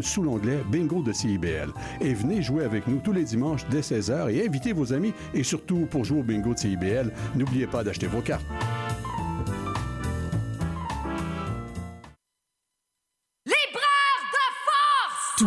Sous l'onglet Bingo de CIBL. Et venez jouer avec nous tous les dimanches dès 16h et invitez vos amis. Et surtout, pour jouer au bingo de CIBL, n'oubliez pas d'acheter vos cartes.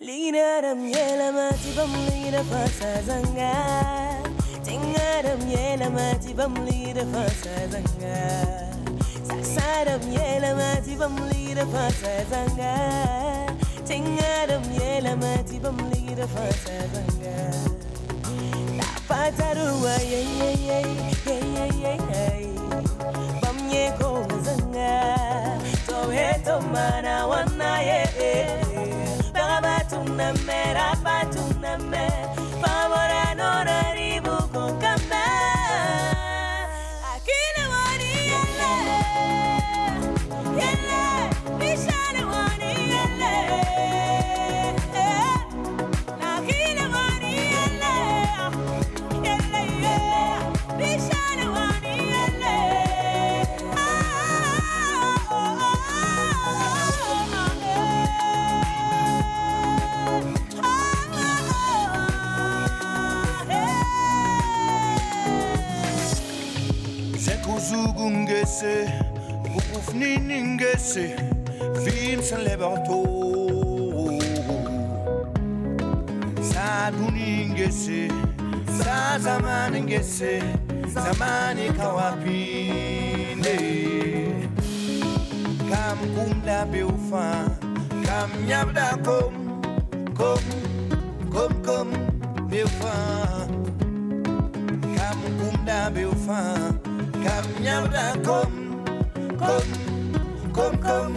Linaram yela mati bam fasa zanga. Zanga. Zanga. Zanga. ndio maana wanaye baba tunamera baba tunamera ngese, Vincent Lebarto. Saduni ngese, sa zamani ngese, zamani kawapinde. Kam kumda beufa, kam nyabda kom, kom, kom kom beufa. Kam kumda beufa, kam nyabda kom, kom, kom kom, kom.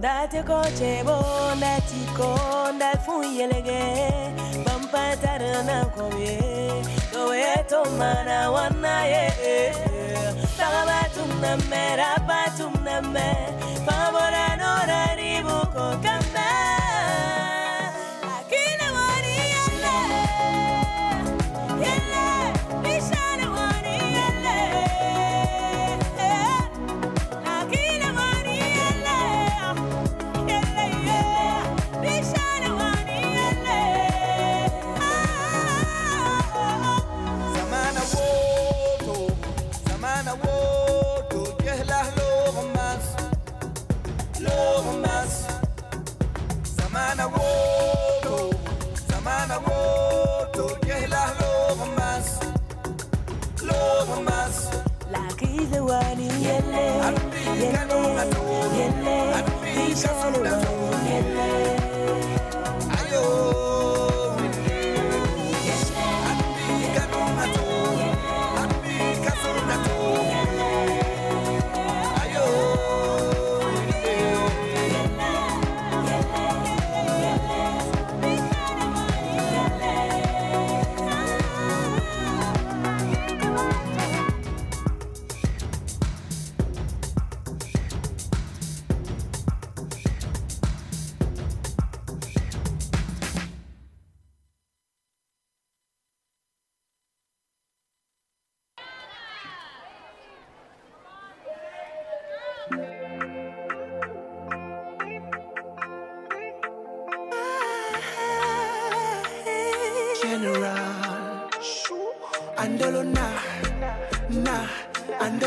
Date koche bon, dati kon, dat fuyelege, pampatara na kome, doe tomana wana ye. Tagabatum na me rabatum na me Pabora no raribu kokamba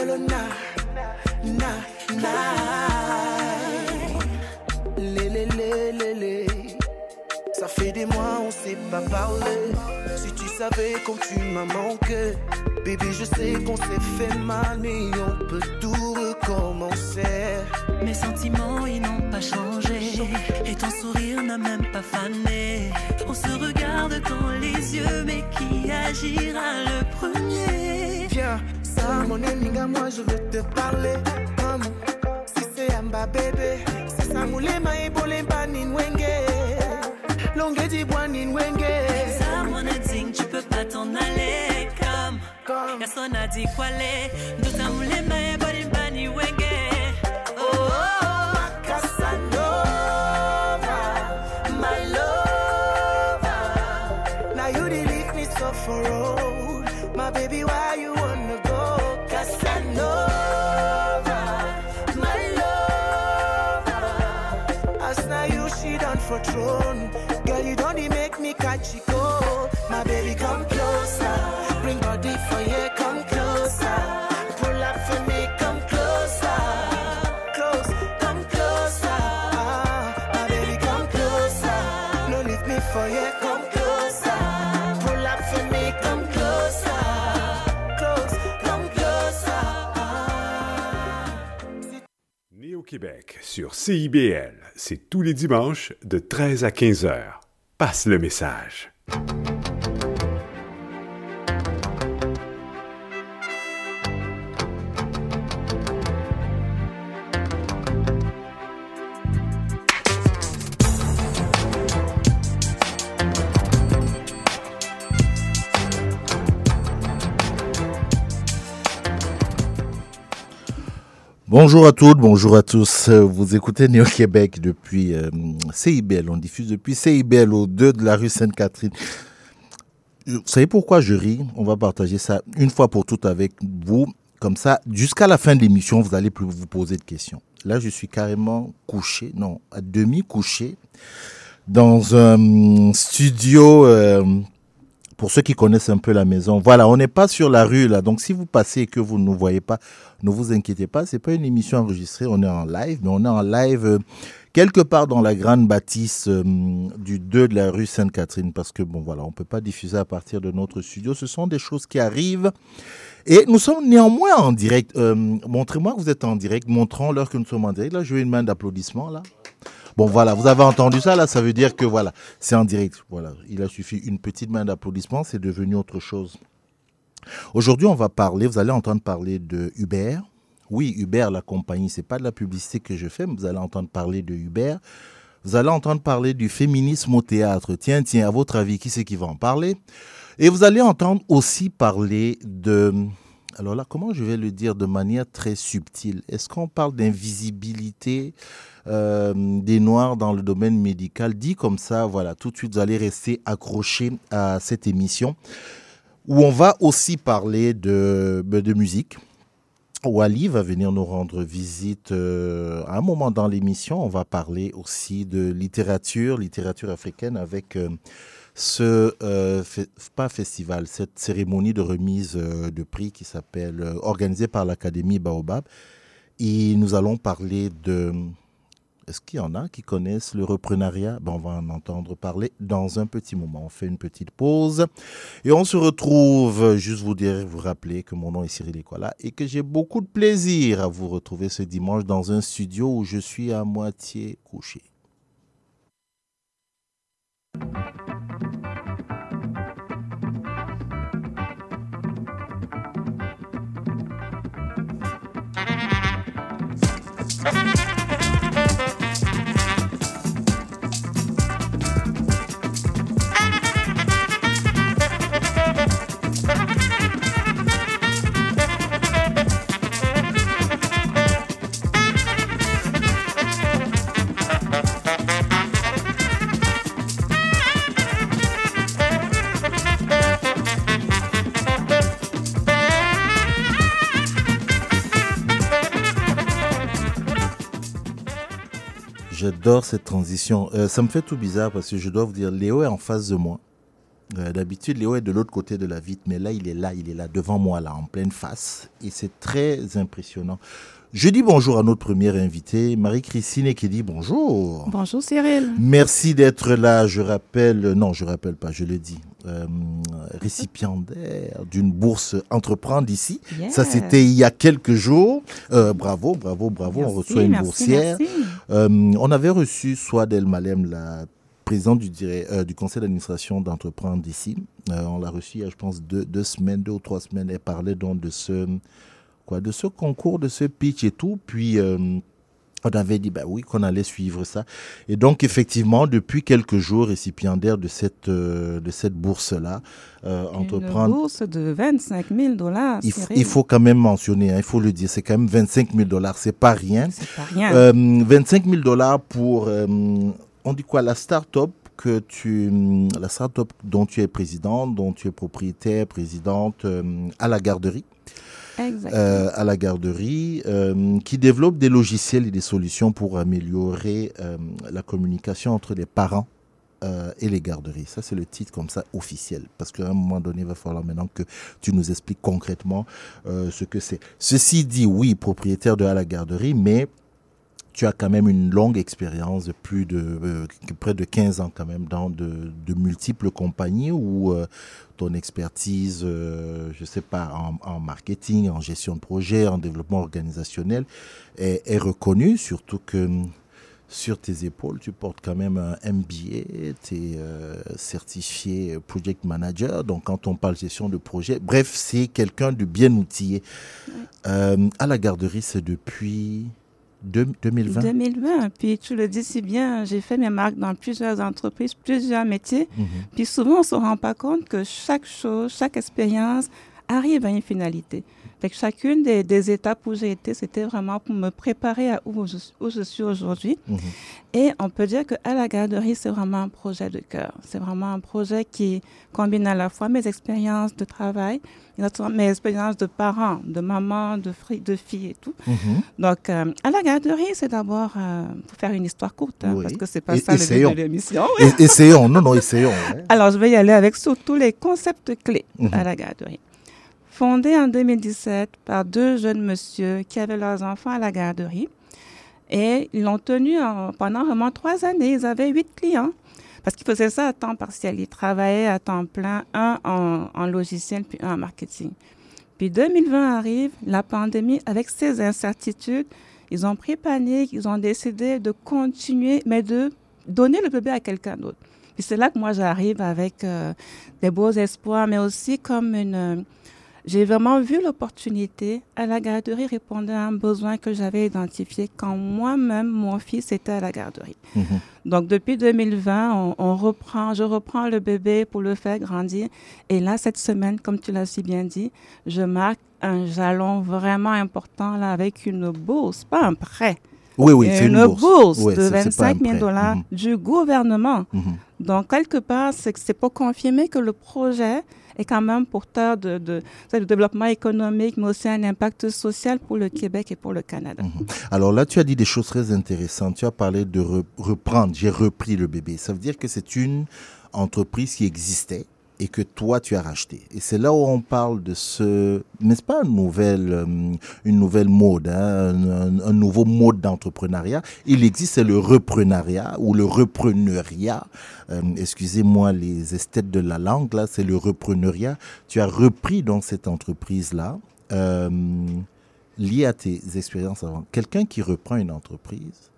andolo na, na, na. Lé, lé, lé, lé. Ça fait des mois, on s'est pas parlé. Si tu savais comme tu m'as manqué, bébé, je sais qu'on s'est fait mal, mais on peut tout recommencer. Mes sentiments, ils n'ont pas changé. Et ton sourire n'a même pas fané. On se regarde dans les yeux, mais qui agira le premier? Viens, ça, mon moi je veux te parler. Si c'est Amba bébé. C'est ça, et bolemba ninwenge. Longue di bois ninwenge. Ça, mon tu peux pas t'en aller. Comme, Comme. personne n'a dit quoi les. Tout un moulin, mais bon, il wenge. Oh, oh, oh. Casanova, my lover. Now you leave me so for road. My baby, why you throne. Girl, you don't make me catch you go. My baby, come closer. Bring body for you, come closer. Pull up for me, come closer. Close, come closer. Ah, my baby, come closer. No leave me for you, come closer. Québec sur CIBL, c'est tous les dimanches de 13 à 15 heures. Passe le message. Bonjour à toutes, bonjour à tous. Euh, Vous écoutez Néo Québec depuis euh, CIBL. On diffuse depuis CIBL au 2 de la rue Sainte-Catherine. Vous savez pourquoi je ris? On va partager ça une fois pour toutes avec vous. Comme ça, jusqu'à la fin de l'émission, vous allez plus vous poser de questions. Là, je suis carrément couché, non, à demi couché, dans un studio. euh, pour ceux qui connaissent un peu la maison, voilà, on n'est pas sur la rue là. Donc si vous passez et que vous ne nous voyez pas, ne vous inquiétez pas, c'est pas une émission enregistrée, on est en live, mais on est en live euh, quelque part dans la grande bâtisse euh, du 2 de la rue Sainte-Catherine parce que bon voilà, on peut pas diffuser à partir de notre studio, ce sont des choses qui arrivent. Et nous sommes néanmoins en direct. Euh, Montrez-moi que vous êtes en direct. Montrons l'heure que nous sommes en direct. Là, je veux une main d'applaudissement là. Bon, voilà, vous avez entendu ça, là, ça veut dire que voilà, c'est en direct. Voilà, il a suffi une petite main d'applaudissement, c'est devenu autre chose. Aujourd'hui, on va parler, vous allez entendre parler de Uber. Oui, Uber, la compagnie, c'est pas de la publicité que je fais, mais vous allez entendre parler de Uber. Vous allez entendre parler du féminisme au théâtre. Tiens, tiens, à votre avis, qui c'est qui va en parler? Et vous allez entendre aussi parler de... Alors là, comment je vais le dire de manière très subtile? Est-ce qu'on parle d'invisibilité euh, des Noirs dans le domaine médical? Dit comme ça, voilà, tout de suite, vous allez rester accrochés à cette émission où on va aussi parler de, ben, de musique. Wally va venir nous rendre visite euh, à un moment dans l'émission. On va parler aussi de littérature, littérature africaine avec euh, ce, euh, pas festival, cette cérémonie de remise euh, de prix qui s'appelle, euh, organisée par l'Académie Baobab. Et nous allons parler de... Est-ce qu'il y en a qui connaissent le reprenariat? Ben, On va en entendre parler dans un petit moment. On fait une petite pause et on se retrouve. Juste vous dire, vous rappeler que mon nom est Cyril Equala et que j'ai beaucoup de plaisir à vous retrouver ce dimanche dans un studio où je suis à moitié couché. J'adore cette transition. Euh, ça me fait tout bizarre parce que je dois vous dire, Léo est en face de moi. Euh, D'habitude, Léo est de l'autre côté de la vitre, mais là, il est là, il est là devant moi, là, en pleine face. Et c'est très impressionnant. Je dis bonjour à notre première invitée, Marie-Christine, qui dit bonjour. Bonjour Cyril. Merci d'être là. Je rappelle, non, je rappelle pas, je le dis, euh, récipiendaire d'une bourse Entreprendre ici. Yeah. Ça, c'était il y a quelques jours. Euh, bravo, bravo, bravo. on reçoit une merci, boursière. merci. Euh, on avait reçu Swad El Malem, la présidente du, euh, du conseil d'administration d'Entreprendre. Euh, on l'a reçu il y a, je pense, deux, deux semaines, deux ou trois semaines. Elle parlait donc de ce, quoi, de ce concours, de ce pitch et tout. Puis, euh, on avait dit, bah oui, qu'on allait suivre ça. Et donc, effectivement, depuis quelques jours, récipiendaire de cette, euh, de cette bourse-là, euh, Une Entreprendre. bourse de 25 000 dollars. Il, faut quand même mentionner, hein, il faut le dire, c'est quand même 25 000 dollars, c'est pas rien. C'est pas rien. Euh, 25 000 dollars pour, euh, on dit quoi, la start-up que tu, la start-up dont tu es président, dont tu es propriétaire, présidente euh, à la garderie. Euh, à la garderie, euh, qui développe des logiciels et des solutions pour améliorer euh, la communication entre les parents et les garderies. Ça, c'est le titre comme ça officiel. Parce qu'à un moment donné, il va falloir maintenant que tu nous expliques concrètement ce que c'est. Ceci dit, oui, propriétaire de à la garderie, mais tu as quand même une longue expérience de plus de euh, près de 15 ans quand même dans de, de multiples compagnies où euh, ton expertise, euh, je sais pas, en, en marketing, en gestion de projet, en développement organisationnel est, est reconnue, surtout que hum, sur tes épaules, tu portes quand même un MBA, tu es euh, certifié project manager, donc quand on parle gestion de projet, bref, c'est quelqu'un de bien outillé. Euh, à la garderie, c'est depuis deux- 2020 2020. Puis tu le dis si bien, j'ai fait mes marques dans plusieurs entreprises, plusieurs métiers. Mhm. Puis souvent, on ne se rend pas compte que chaque chose, chaque expérience arrive à une finalité. Que chacune des, des étapes où j'ai été, c'était vraiment pour me préparer à où je, où je suis aujourd'hui. Mhm. Et on peut dire qu'à la garderie, c'est vraiment un projet de cœur. C'est vraiment un projet qui combine à la fois mes expériences de travail, mes expériences de parents, de maman, de, fri- de filles et tout. Mhm. Donc, euh, à la garderie, c'est d'abord, euh, pour faire une histoire courte, hein, Oui. parce que c'est pas Et- ça le but essayons. de l'émission. Essayons, non, non, essayons. ouais. Alors, je vais y aller avec surtout les concepts clés Mhm. à la garderie. Fondé en 2017 par deux jeunes monsieur qui avaient leurs enfants à la garderie. Et ils l'ont tenu en- pendant vraiment trois années. Ils avaient huit clients. Parce qu'ils faisaient ça à temps partiel. Ils travaillaient à temps plein, un en, en logiciel, puis un en marketing. Puis 2020 arrive, la pandémie, avec ses incertitudes, ils ont pris panique, ils ont décidé de continuer, mais de donner le bébé à quelqu'un d'autre. Puis c'est là que moi j'arrive avec euh, des beaux espoirs, mais aussi comme une... j'ai vraiment vu l'opportunité. À la garderie répondait à un besoin que j'avais identifié quand moi-même, mon fils était à la garderie. Mhm. Donc depuis 2020, on, on reprend, je reprends le bébé pour le faire grandir. Et là, cette semaine, comme tu l'as si bien dit, je marque un jalon vraiment important là avec une bourse, pas un prêt. Oui, oui, c'est une bourse. De c'est- c'est pas un 25 000 prêt. dollars Mhm. du gouvernement. Mhm. Donc, quelque part, c'est que c'est pour confirmer que le projet est quand même porteur de, développement économique, mais aussi un impact social pour le Québec et pour le Canada. Alors là, tu as dit des choses très intéressantes. Tu as parlé de re- reprendre. J'ai repris le bébé. Ça veut dire que c'est une entreprise qui existait et que toi, tu as racheté. Et c'est là où on parle de ce, n'est-ce pas une nouvelle, euh, mode, hein, un, nouveau mode d'entrepreneuriat. Il existe, c'est le reprenariat ou le repreneuriat. Euh, excusez-moi les esthètes de la langue, là, c'est le repreneuriat. Tu as repris donc cette entreprise-là. Euh, lié à tes expériences avant. Quelqu'un qui reprend une entreprise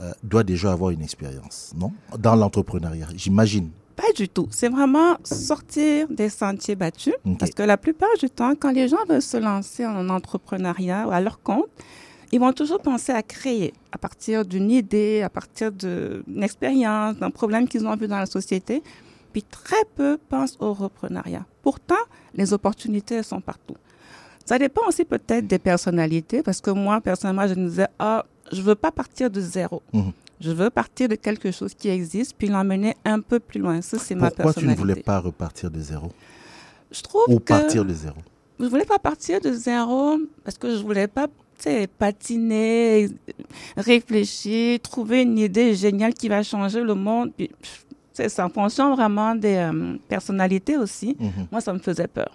euh, doit déjà avoir une expérience, non? Dans l'entrepreneuriat, j'imagine. Pas du tout. C'est vraiment sortir des sentiers battus. Parce que la plupart du temps, quand les gens veulent se lancer en entrepreneuriat ou à leur compte, ils vont toujours penser à créer à partir d'une idée, à partir d'une expérience, d'un problème qu'ils ont vu dans la société. Puis très peu pensent au reprenariat. Pourtant, les opportunités elles sont partout. Ça dépend aussi peut-être des personnalités, parce que moi, personnellement, je me disais, ah, je veux pas partir de zéro. Mhm. Je veux partir de quelque chose qui existe, puis l'emmener un peu plus loin. Ça, c'est ma Pourquoi tu ne personnalité. voulais pas repartir de zéro? Je trouve Ou que partir de zéro? je voulais pas partir de zéro parce que je voulais pas tu sais, patiner, réfléchir, trouver une idée géniale qui va changer le monde. Puis, C'est en fonction vraiment des euh, personnalités aussi. Mhm. Moi, ça me faisait peur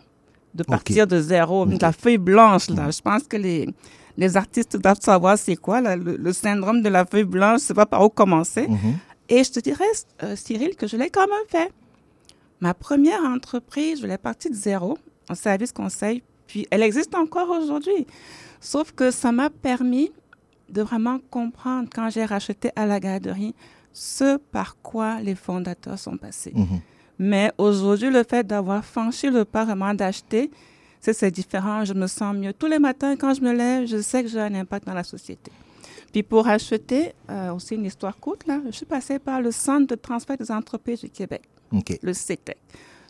de partir de zéro, de la feuille blanche. Là. Je pense que les, les artistes doivent savoir c'est quoi le syndrome de la feuille blanche, je sais pas par où commencer. Mhm. Et je te dirais, euh, Cyril, que je l'ai quand même fait. Ma première entreprise, je l'ai partie de zéro, en service conseil, puis elle existe encore aujourd'hui. Sauf que ça m'a permis de vraiment comprendre, quand j'ai racheté à la garderie, ce par quoi les fondateurs sont passés. Mhm. Mais aujourd'hui, le fait d'avoir franchi le pas vraiment d'acheter, c'est différent, je me sens mieux. Tous les matins, quand je me lève, je sais que j'ai un impact dans la société. Puis pour acheter, euh, aussi une histoire courte, là, je suis passée par le Centre de transfert des entreprises du Québec, le CETEC.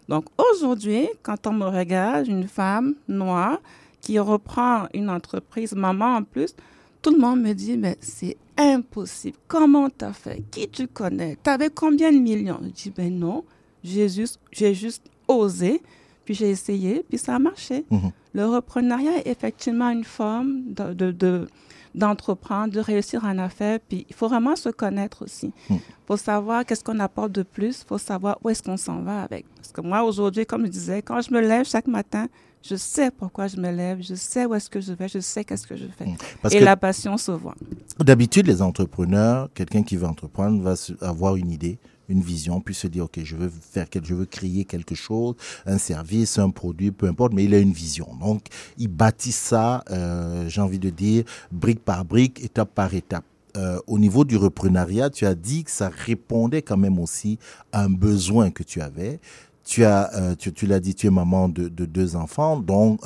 Donc aujourd'hui, quand on me regarde, une femme noire qui reprend une entreprise, maman en plus, tout le monde me dit, mais c'est impossible. Comment tu as fait? Qui tu connais? Tu avais combien de millions? Je dis, ben non, j'ai juste, j'ai juste osé, puis j'ai essayé, puis ça a marché. Mhm. Le reprenariat est effectivement une forme de, de- de- d'entreprendre, de réussir en affaires, puis il faut vraiment se connaître aussi. Il Mhm. faut savoir qu'est-ce qu'on apporte de plus, il faut savoir où est-ce qu'on s'en va avec. Parce que moi, aujourd'hui, comme je disais, quand je me lève chaque matin, je sais pourquoi je me lève, je sais où est-ce que je vais, je sais qu'est-ce que je fais. Parce Et que- la passion se voit. D'habitude, les entrepreneurs, quelqu'un qui veut entreprendre va avoir une idée, une vision, puis se dire, OK, je veux faire quelque, je veux créer quelque chose, un service, un produit, peu importe, mais il a une vision. Donc, il bâtit ça, euh, j'ai envie de dire, brique par brique, étape par étape. Euh, au niveau du reprenariat, tu as dit que ça répondait quand même aussi à un besoin que tu avais. Tu as, euh, tu, l'as dit, tu es maman de, de deux enfants, donc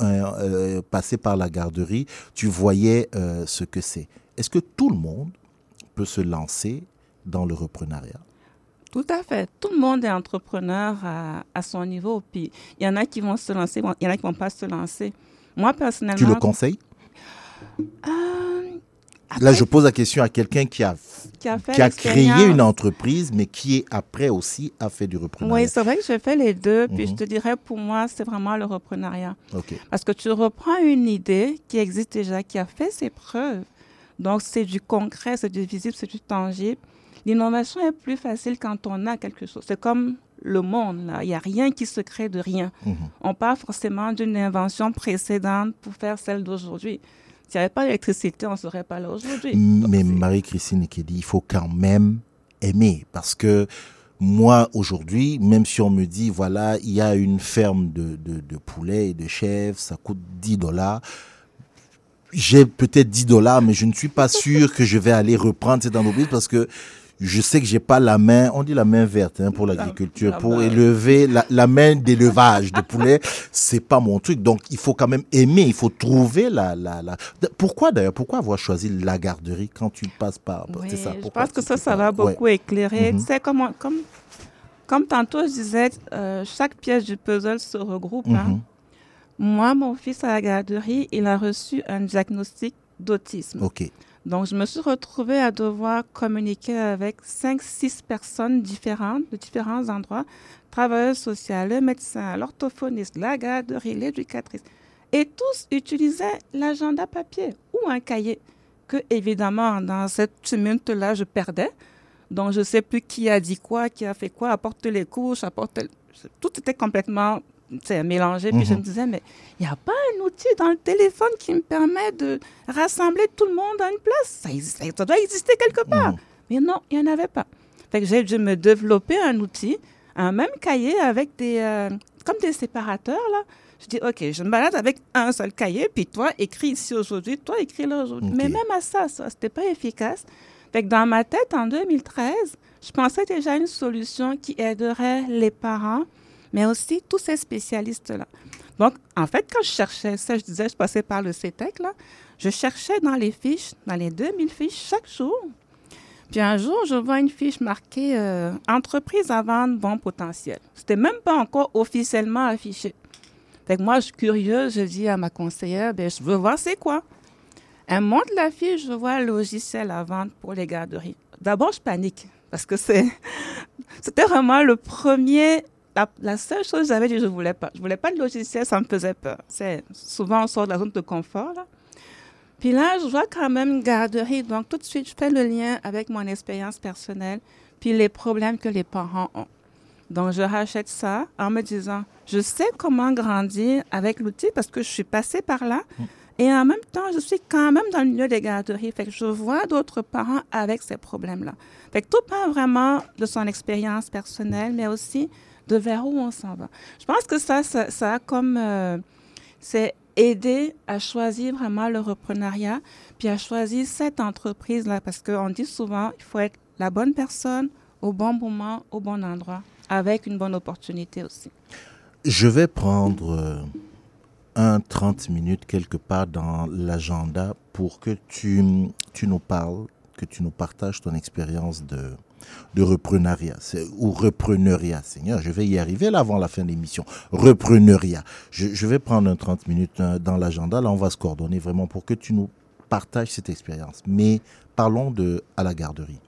passé par la garderie, tu voyais ce que c'est. Est-ce que tout le monde peut se lancer dans le reprenariat? Tout à fait. Tout le monde est entrepreneur à, à son niveau. Puis il y en a qui vont se lancer, il y en a qui vont pas se lancer. Moi, personnellement. Tu le conseilles? Euh, Là, je pose la question à quelqu'un qui a, Qui a fait créé une entreprise, mais qui est après aussi a fait du reprenariat. Oui, c'est vrai que je fais les deux. Puis je Mhm. te dirais, pour moi, c'est vraiment le reprenariat. Ok. Parce que tu reprends une idée qui existe déjà, qui a fait ses preuves. Donc, c'est du concret, c'est du visible, c'est du tangible. L'innovation est plus facile quand on a quelque chose. C'est comme le monde, là. Il n'y a rien qui se crée de rien. Mhm. On part forcément d'une invention précédente pour faire celle d'aujourd'hui. S'il n'y avait pas d'électricité, on ne serait pas là aujourd'hui. Mais Marie-Christine Ekedi, il faut quand même aimer parce que moi, aujourd'hui, même si on me dit, voilà, il y a une ferme de, de, de poulets et de chèvres, ça coûte 10 dollars. J'ai peut-être 10 dollars, mais je ne suis pas sûr que je vais aller reprendre cette entreprise parce que je sais que j'ai pas la main, on dit la main verte hein, pour l'agriculture, la pour main. élever la, la main d'élevage de poulet, c'est pas mon truc. Donc il faut quand même aimer, il faut trouver la la la. Pourquoi d'ailleurs Pourquoi avoir choisi la garderie quand tu passes par Oui, C'est ça. je pense que ça, ça va parles? Ouais. beaucoup éclairer. Mhm. Tu sais, comme, on- comme, comme tantôt je disais, euh, chaque pièce du puzzle se regroupe. hein. Mhm. Moi, mon fils à la garderie, il a reçu un diagnostic d'autisme. Ok. Donc, je me suis retrouvée à devoir communiquer avec cinq, six personnes différentes, de différents endroits, travailleuses sociales, le médecin, l'orthophoniste, la garderie, l'éducatrice. Et tous utilisaient l'agenda papier ou un cahier que, évidemment, dans cette tumulte-là, je perdais. Donc, je ne sais plus qui a dit quoi, qui a fait quoi, apporte les couches, apporte... Tout était complètement mélangé. Puis je me Mhm. disais, mais il n'y a pas un outil dans le téléphone qui me permet de rassembler tout le monde à une place? Ça, existe- ça doit exister quelque part. Mais non, il n'y en avait pas. Fait que j'ai dû me développer un outil, un même cahier avec des, euh, comme des séparateurs, là. Je dis, OK, je me balade avec un seul cahier, puis toi, écris ici aujourd'hui, toi, écris là aujourd'hui. Mais même à ça, ça, c'était pas efficace. Fait que dans ma tête, en 2013, je pensais déjà à une solution qui aiderait les parents, mais aussi tous ces spécialistes-là. Donc, en fait, quand je cherchais ça, je disais, je passais par le CETEC, là, je cherchais dans les fiches, dans les 2000 fiches, chaque jour. Puis un jour, je vois une fiche marquée euh, Entreprise à vendre bon potentiel. C'était même pas encore officiellement affiché. Fait que moi, je suis curieuse, je dis à ma conseillère, ben, je veux voir c'est quoi. Elle monte la fiche, je vois logiciel à vendre pour les garderies. D'abord, je panique parce que c'est, c'était vraiment le premier, la, la seule chose que j'avais dit, je voulais pas. Je voulais pas de logiciel, ça me faisait peur. C'est, souvent, on sort de la zone de confort, là. Puis là, je vois quand même une garderie. Donc, tout de suite, je fais le lien avec mon expérience personnelle. puis les problèmes que les parents ont. Donc, je rachète ça en me disant, je sais comment grandir avec l'outil parce que je suis passée par là. Et en même temps, je suis quand même dans le milieu des garderies. Fait que je vois d'autres parents avec ces problèmes-là. Fait que tout part vraiment de son expérience personnelle, mais aussi de vers où on s'en va. Je pense que ça, ça, a comme... euh, c'est aider à choisir vraiment le reprenariat, puis à choisir cette entreprise-là, parce qu'on dit souvent, il faut être la bonne personne au bon moment, au bon endroit, avec une bonne opportunité aussi. Je vais prendre euh, un 30 minutes quelque part dans l'agenda pour que tu, tu nous parles, que tu nous partages ton expérience de, de reprenariat ou repreneuriat. Seigneur, je vais y arriver avant la fin de l'émission. Repreneuriat. Je, je vais prendre un 30 minutes euh, dans l'agenda. Là, on va se coordonner vraiment pour que tu nous partages cette expérience. Mais parlons de à la garderie.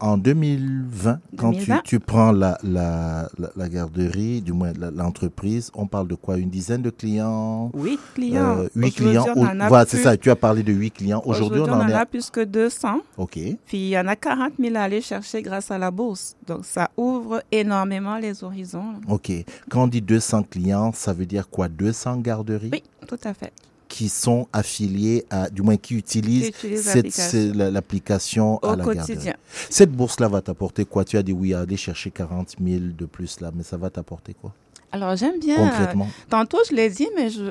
En 2020, quand tu, 2020. tu prends la, la, la, la garderie, du moins l'entreprise, on parle de quoi? Une dizaine de clients? Huit clients. Euh, Huit clients. on en a Voilà, c'est ça. Tu as parlé de huit clients. Aujourd'hui, on en a plus que 200. OK. Puis il y en a 40 000 à aller chercher grâce à la bourse. Donc ça ouvre énormément les horizons. OK. Quand on dit 200 clients, ça veut dire quoi? 200 garderies? Oui, tout à fait. Qui sont affiliées à, du moins qui utilisent, Qui utilisent cette- l'application. à la quotidien. Cette bourse-là va t'apporter quoi? Tu as dit oui, aller chercher 40 000 de plus là, mais ça va t'apporter quoi? Alors j'aime bien. euh, Concrètement. tantôt je l'ai dit, mais je,